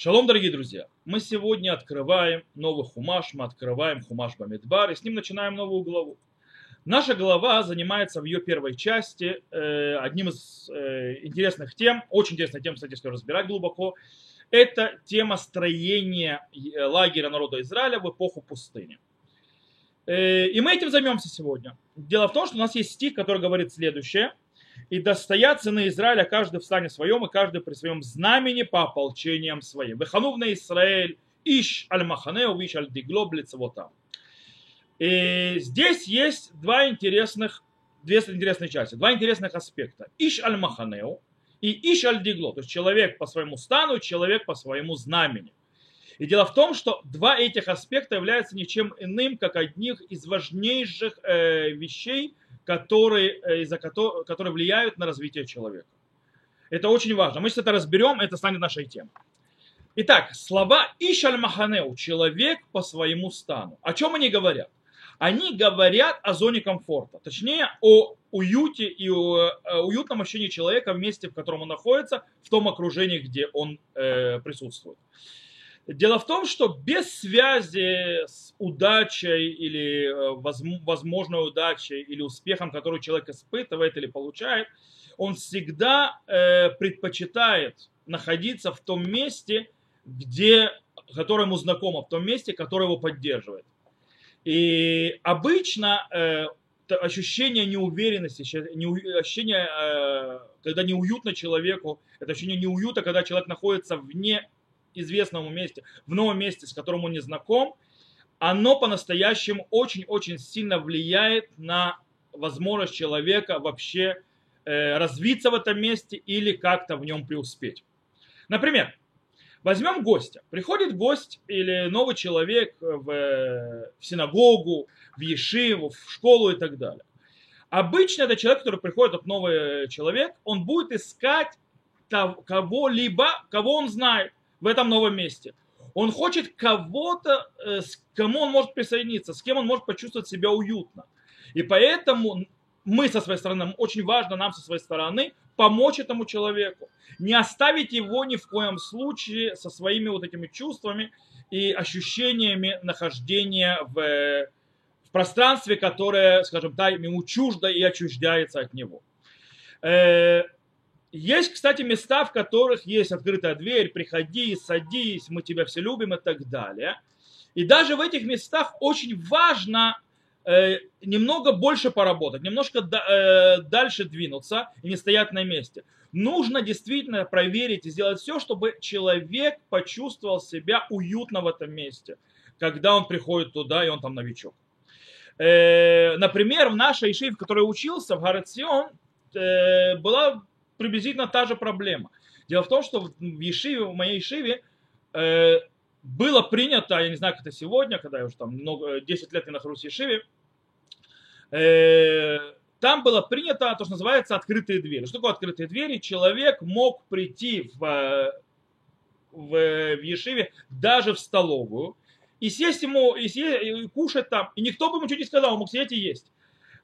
Шалом, дорогие друзья! Мы сегодня открываем новый хумаш, мы открываем хумаш Бамидбар, и с ним начинаем новую главу. Наша глава занимается в ее первой части э, одним из э, интересных тем, очень интересная тема, кстати, если разбирать глубоко, это тема строения э, лагеря народа Израиля в эпоху пустыни. И мы этим займемся сегодня. Дело в том, что у нас есть стих, который говорит следующее – и достоят сыны Израиля, каждый в стане своем, и каждый при своем знамени по ополчениям своим. Веханув на Израиль, иш аль-маханеу, иш аль-дигло, там. И здесь есть два интересных, две интересные части, два интересных аспекта. Иш аль-маханеу и иш аль-дигло, то есть человек по своему стану, человек по своему знамени. И дело в том, что два этих аспекта являются ничем иным, как одних из важнейших э, вещей – которые, э, из-за которых, которые влияют на развитие человека. Это очень важно. Мы сейчас это разберем, это станет нашей темой. Итак, слова Ишаль Маханеу, человек по своему стану. О чем они говорят? Они говорят о зоне комфорта, точнее о уюте и о э, уютном ощущении человека в месте, в котором он находится, в том окружении, где он э, присутствует. Дело в том, что без связи с удачей или э, возможной удачей или успехом, который человек испытывает или получает, он всегда э, предпочитает находиться в том месте, где, которое ему знакомо, в том месте, которое его поддерживает. И обычно э, ощущение неуверенности, ощущение, когда неуютно человеку, это ощущение неуюта, когда человек находится вне известному месте, в новом месте, с которым он не знаком, оно по-настоящему очень-очень сильно влияет на возможность человека вообще э, развиться в этом месте или как-то в нем преуспеть. Например, возьмем гостя. Приходит гость или новый человек в, в синагогу, в ешиву, в школу и так далее. Обычно это человек, который приходит, как новый человек, он будет искать кого-либо, кого он знает в этом новом месте. Он хочет кого-то, э, с кому он может присоединиться, с кем он может почувствовать себя уютно. И поэтому мы со своей стороны, очень важно нам со своей стороны помочь этому человеку. Не оставить его ни в коем случае со своими вот этими чувствами и ощущениями нахождения в, в пространстве, которое, скажем так, ему чуждо и отчуждается от него. Есть, кстати, места, в которых есть открытая дверь, приходи, садись, мы тебя все любим и так далее. И даже в этих местах очень важно э, немного больше поработать, немножко да, э, дальше двинуться и не стоять на месте. Нужно действительно проверить и сделать все, чтобы человек почувствовал себя уютно в этом месте, когда он приходит туда и он там новичок. Э, например, в нашей Ишиве, в которой учился, в Гарацион, э, была приблизительно та же проблема. Дело в том, что в Ешиве, в моей Ешиве, э, было принято, я не знаю, как это сегодня, когда я уже там много, 10 лет не нахожусь в Ешиве, э, там было принято то, что называется открытые двери. Что такое открытые двери? Человек мог прийти в, в, в Ешиве даже в столовую и сесть ему, и, съесть, и кушать там, и никто бы ему ничего не сказал, он мог сидеть и есть.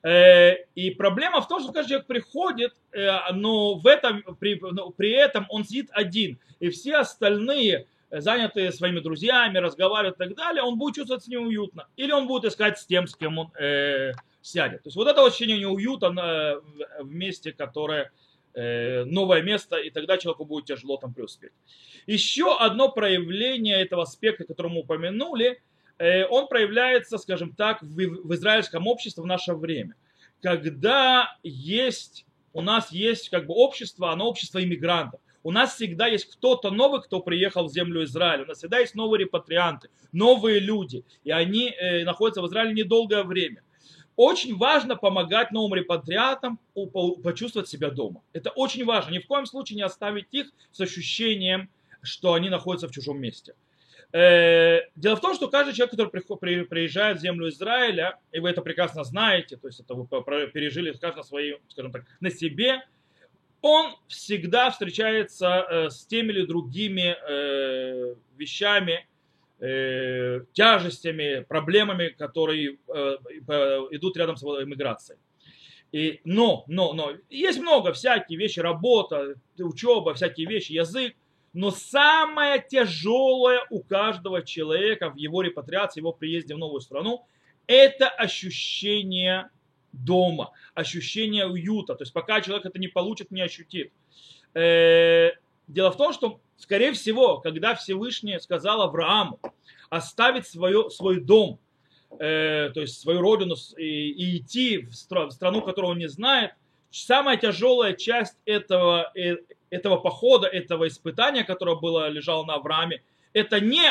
Э, и проблема в том, что каждый человек приходит, э, но в этом, при, но при этом он сидит один, и все остальные занятые своими друзьями, разговаривают и так далее, он будет чувствовать себя неуютно. Или он будет искать с тем, с кем он э, сядет. То есть вот это ощущение неуюта на, в месте, которое э, новое место, и тогда человеку будет тяжело там преуспеть. Еще одно проявление этого аспекта, который мы упомянули – Э, он проявляется, скажем так, в, в израильском обществе в наше время. Когда есть, у нас есть как бы общество, оно общество иммигрантов. У нас всегда есть кто-то новый, кто приехал в землю Израиля. У нас всегда есть новые репатрианты, новые люди. И они э, находятся в Израиле недолгое время. Очень важно помогать новым репатриатам почувствовать себя дома. Это очень важно. Ни в коем случае не оставить их с ощущением, что они находятся в чужом месте. Э, дело в том, что каждый человек, который приезжает в землю Израиля, и вы это прекрасно знаете, то есть это вы пережили каждый на своей, скажем так, на себе, он всегда встречается э, с теми или другими э, вещами, тяжестями, проблемами, которые идут рядом с иммиграцией. И, но, но, но, есть много всяких вещи, работа, учеба, всякие вещи, язык, Но самое тяжелое у каждого человека в его репатриации, его приезде в новую страну, это ощущение дома, ощущение уюта. То есть пока человек это не получит, не ощутит. Э, дело в том, что, скорее всего, когда Всевышний сказал Аврааму оставить свое, свой дом, э, то есть свою родину и, и идти в страну, которую он не знает, самая тяжелая часть этого, э, этого похода, этого испытания, которое было, лежало на Аврааме, это не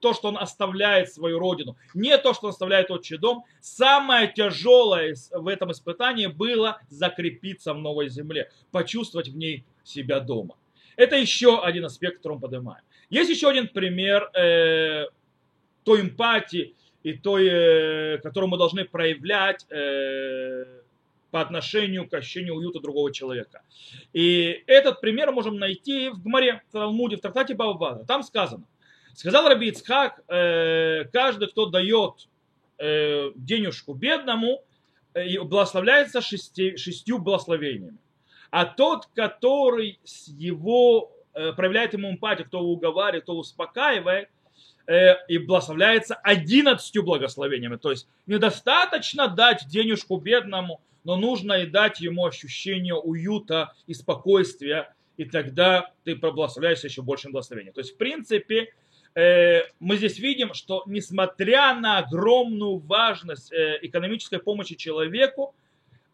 то, что он оставляет свою родину, не то, что он оставляет отчий дом. Самое тяжелое в этом испытании было закрепиться в новой земле, почувствовать в ней себя дома. Это еще один аспект, который мы поднимаем. Есть еще один пример э, той эмпатии и той, э, которую мы должны проявлять э, по отношению к ощущению уюта другого человека. И этот пример можем найти в Гмаре, в Талмуде, в трактате Баба. Там сказано, сказал Раби Ицхак, э, каждый, кто дает э, денежку бедному, э, благословляется шестью благословениями. А тот, который с его э, проявляет ему эмпатию, кто уговаривает, кто успокаивает, и благословляется одиннадцатью благословениями. То есть недостаточно дать денежку бедному, но нужно и дать ему ощущение уюта и спокойствия, и тогда ты благословляешься еще большим благословением. То есть, в принципе, э, мы здесь видим, что несмотря на огромную важность э, экономической помощи человеку,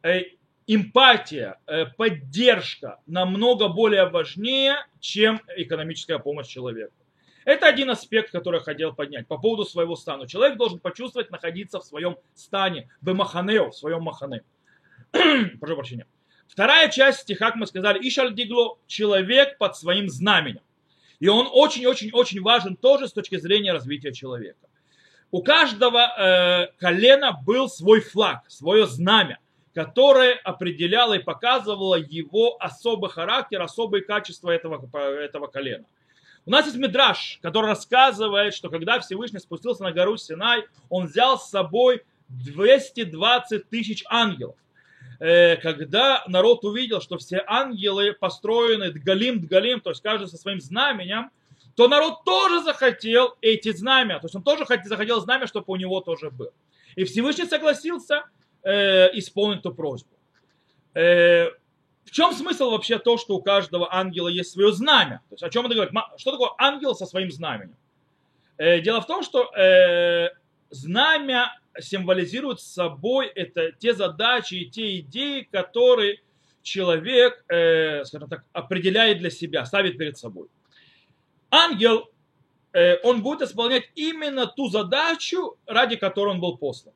э, эмпатия, поддержка намного более важнее, чем экономическая помощь человеку. Это один аспект, который я хотел поднять по поводу своего стана. Человек должен почувствовать находиться в своем стане, в маханео, в своем махане. Прошу прощения. Вторая часть стиха, как мы сказали, Ишаль Дигло, человек под своим знаменем. И он очень-очень-очень важен тоже с точки зрения развития человека. У каждого э, колена был свой флаг, свое знамя, которое определяло и показывало его особый характер, особые качества этого, этого колена. У нас есть Мидраш, который рассказывает, что когда Всевышний спустился на гору Синай, он взял с собой 220 тысяч ангелов. Э, когда народ увидел, что все ангелы построены дгалим, дгалим, то есть каждый со своим знаменем, то народ тоже захотел эти знамя. То есть он тоже захотел знамя, чтобы у него тоже было. И Всевышний согласился э, исполнить эту просьбу. Э, в чем смысл вообще то, что у каждого ангела есть свое знамя? То есть о чем это говорит? Что такое ангел со своим знаменем? Э, дело в том, что э, знамя символизирует собой это те задачи и те идеи, которые человек, э, скажем так, определяет для себя, ставит перед собой. Ангел, э, он будет исполнять именно ту задачу, ради которой он был послан.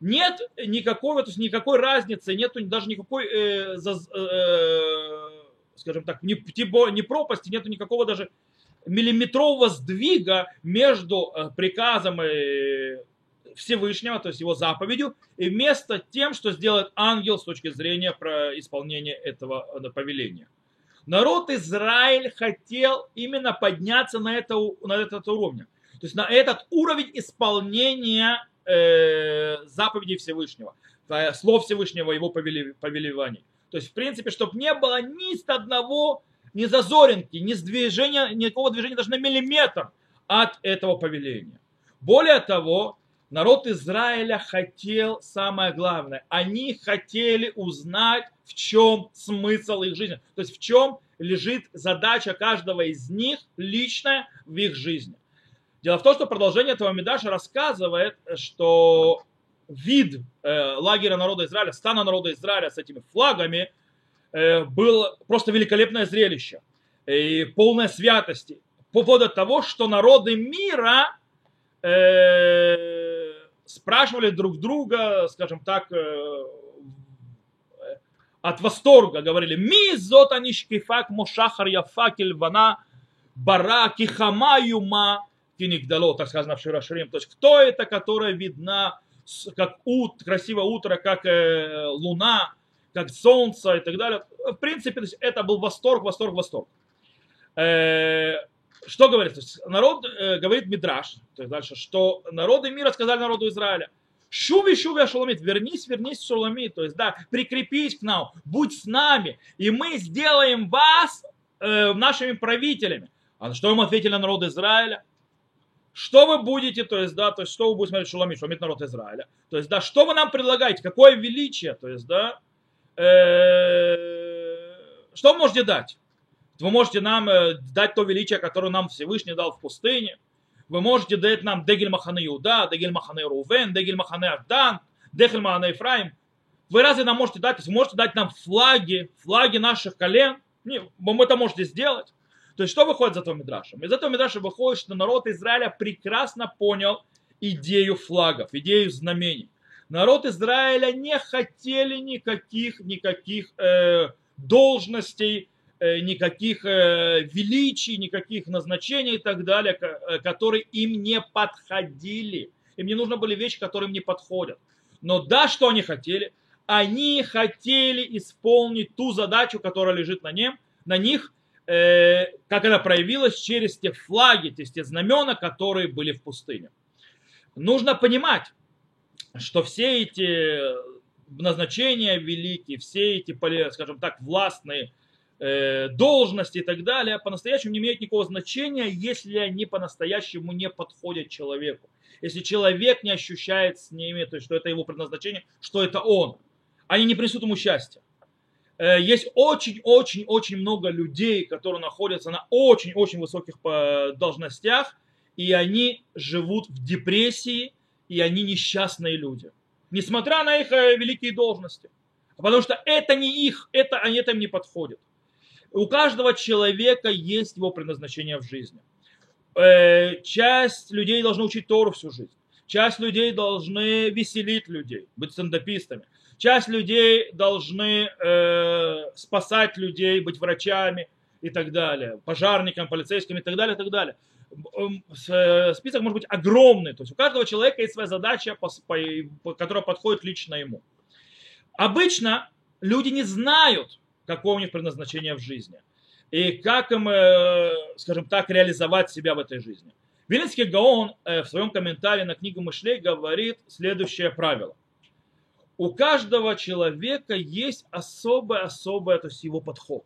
Нет никакой, то есть никакой разницы, нет даже никакой, э, за, э, скажем так, ни, ни пропасти, нет никакого даже миллиметрового сдвига между э, приказом и Всевышнего, то есть его заповедью, и вместо тем, что сделает ангел с точки зрения про исполнения этого э, повеления. Народ Израиль хотел именно подняться на, это, на этот уровень. То есть на этот уровень исполнения э, заповедей Всевышнего, э, слов Всевышнего, его повелеваний. То есть, в принципе, чтобы не было ни с одного, ни зазоринки, ни движения, никакого движения даже на миллиметр от этого повеления. Более того, народ Израиля хотел самое главное. Они хотели узнать, в чем смысл их жизни. То есть в чем лежит задача каждого из них личная в их жизни. Дело в том, что продолжение этого Медаша рассказывает, что вид э, лагеря народа Израиля, стана народа Израиля с этими флагами э, был просто великолепное зрелище и полное святости по поводу того, что народы мира э, спрашивали друг друга, скажем так, э, от восторга, говорили, ми зот анишкифак мошахар яфак вана бара кихама юма кинигдало, так сказано в Широшрим. То есть, кто это, которая видна, как ут, красивое утро, как э, луна, как солнце и так далее. В принципе, это был восторг, восторг, восторг. Э, что говорит? То есть народ э, говорит Мидраш, то есть дальше, что народы мира сказали народу Израиля, Шуви, шуви, ашуламит, вернись, вернись, шуламит, то есть, да, прикрепись к нам, будь с нами, и мы сделаем вас э, нашими правителями. А что им ответили на народ Израиля? Что вы будете, то есть, да, то есть, что вы будете смотреть Шуламит, Шуламит народ Израиля. То есть, да, что вы нам предлагаете, какое величие, то есть, да, э, что вы можете дать? Вы можете нам э, дать то величие, которое нам Всевышний дал в пустыне. Вы можете дать нам Дегель Махане Иуда, Дегель Махане Рувен, Дегель Махане Авдан, Дегель Махане Ефраим. Вы разве нам можете дать? Вы можете дать нам флаги, флаги наших колен. Не, вы это можете сделать. То есть что выходит из этого Мидрашем? Из этого Мидраша выходит, что народ Израиля прекрасно понял идею флагов, идею знамений. Народ Израиля не хотели никаких, никаких э, должностей, никаких э, величий, никаких назначений и так далее, э, которые им не подходили. Им не нужны были вещи, которые им не подходят. Но да, что они хотели? Они хотели исполнить ту задачу, которая лежит на, нем, на них, э, как она проявилась через те флаги, есть те знамена, которые были в пустыне. Нужно понимать, что все эти назначения великие, все эти, скажем так, властные э, должности и так далее, по-настоящему не имеют никакого значения, если они по-настоящему не подходят человеку. Если человек не ощущает с ними, то есть, что это его предназначение, что это он. Они не принесут ему счастья. Э, есть очень-очень-очень много людей, которые находятся на очень-очень высоких э, должностях, и они живут в депрессии, и они несчастные люди. Несмотря на их э, великие должности. Потому что это не их, это, они им не подходят. У каждого человека есть его предназначение в жизни. Часть людей должны учить Тору всю жизнь. Часть людей должны веселить людей, быть стендапистами. Часть людей должны э, спасать людей, быть врачами и так далее, пожарниками, полицейскими и так далее, и так далее. Э, список может быть огромный, то есть у каждого человека есть своя задача, которая подходит лично ему. Обычно люди не знают, какое у них предназначение в жизни и как им, э, скажем так, реализовать себя в этой жизни. Вилинский Гаон э, в своем комментарии на книгу Мышлей говорит следующее правило – у каждого человека есть особое-особое, то есть его подход.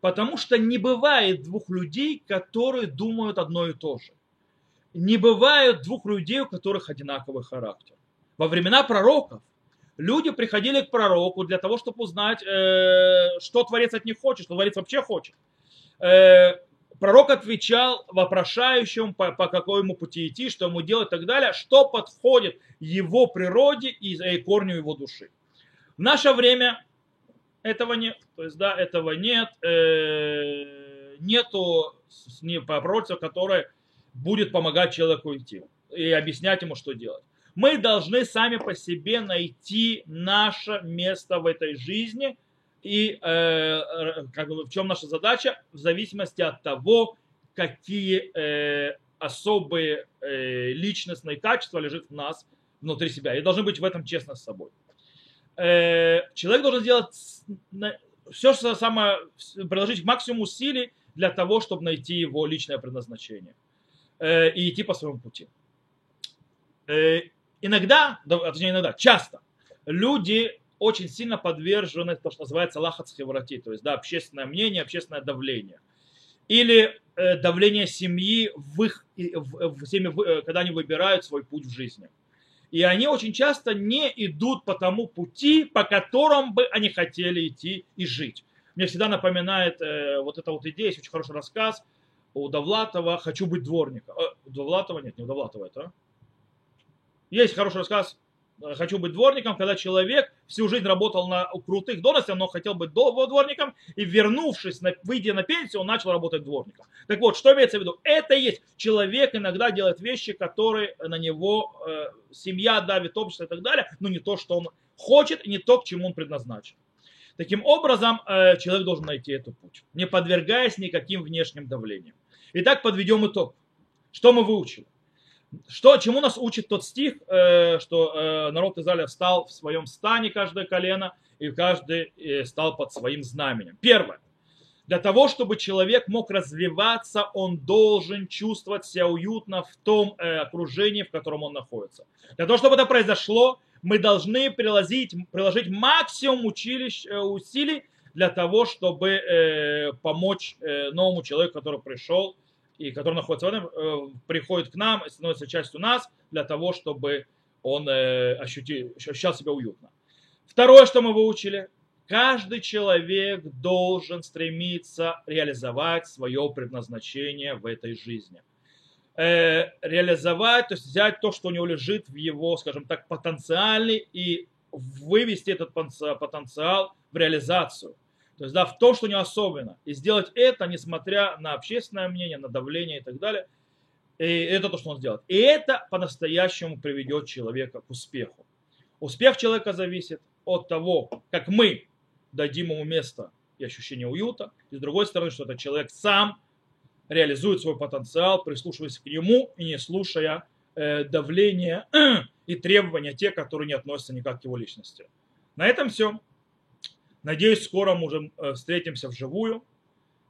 Потому что не бывает двух людей, которые думают одно и то же. Не бывает двух людей, у которых одинаковый характер. Во времена пророков люди приходили к пророку для того, чтобы узнать, э, что творец от них хочет, что творец вообще хочет. Э, пророк отвечал вопрошающему, по, по какому пути идти, что ему делать и так далее, что подходит его природе и, и корню его души. В наше время этого нет. То есть, да, этого нет. Э, нету не, пророчества, которое будет помогать человеку идти и объяснять ему, что делать. Мы должны сами по себе найти наше место в этой жизни – и э, как бы, в чем наша задача? В зависимости от того, какие э, особые э, личностные качества лежат в нас внутри себя. И должны быть в этом честно с собой. Э, человек должен сделать все, что самое, приложить максимум усилий для того, чтобы найти его личное предназначение э, и идти по своему пути. Э, иногда, точнее иногда, часто люди очень сильно подвержены то, что называется лахацхеврати, то есть да, общественное мнение, общественное давление. Или э, давление семьи в их, в, в семье, э, когда они выбирают свой путь в жизни. И они очень часто не идут по тому пути, по которому бы они хотели идти и жить. Мне всегда напоминает э, вот эта вот идея, есть очень хороший рассказ у Довлатова «Хочу быть дворником». Э, у Довлатова нет, не у Довлатова это. Есть хороший рассказ Э, хочу быть дворником, когда человек всю жизнь работал на крутых должностях, но хотел быть дворником, и вернувшись, выйдя на пенсию, он начал работать дворником. Так вот, что имеется в виду? Это есть человек иногда делает вещи, которые на него э, семья давит, общество и так далее, но не то, что он хочет, и не то, к чему он предназначен. Таким образом, э, человек должен найти этот путь, не подвергаясь никаким внешним давлениям. Итак, подведем итог. Что мы выучили? Что, чему нас учит тот стих, э, что э, народ Израиля встал в своем стане, каждое колено, и каждый э, стал под своим знаменем. Первое. Для того, чтобы человек мог развиваться, он должен чувствовать себя уютно в том окружении, в котором он находится. Для того, чтобы это произошло, мы должны приложить, приложить максимум училищ, усилий для того, чтобы э, помочь э, новому человеку, который пришел и который находится в этом, э, приходит к нам и становится частью нас, для того, чтобы он э, ощутил, ощущал себя уютно. Второе, что мы выучили, каждый человек должен стремиться реализовать свое предназначение в этой жизни. Э, реализовать, то есть взять то, что у него лежит в его, скажем так, потенциале и вывести этот потенциал в реализацию. То есть, да, в то, что не особенно. И сделать это, несмотря на общественное мнение, на давление и так далее. И это то, что он сделает. И это по-настоящему приведет человека к успеху. Успех человека зависит от того, как мы дадим ему место и ощущение уюта. И с другой стороны, что этот человек сам реализует свой потенциал, прислушиваясь к нему и не слушая э, давления и требования те, которые не относятся никак к его личности. На этом все. Надеюсь, скоро мы уже э, встретимся вживую.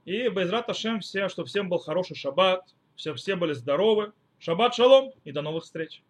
И Байзрат Ашем все, чтобы всем был хороший шаббат, все, все были здоровы. Шаббат шалом и до новых встреч.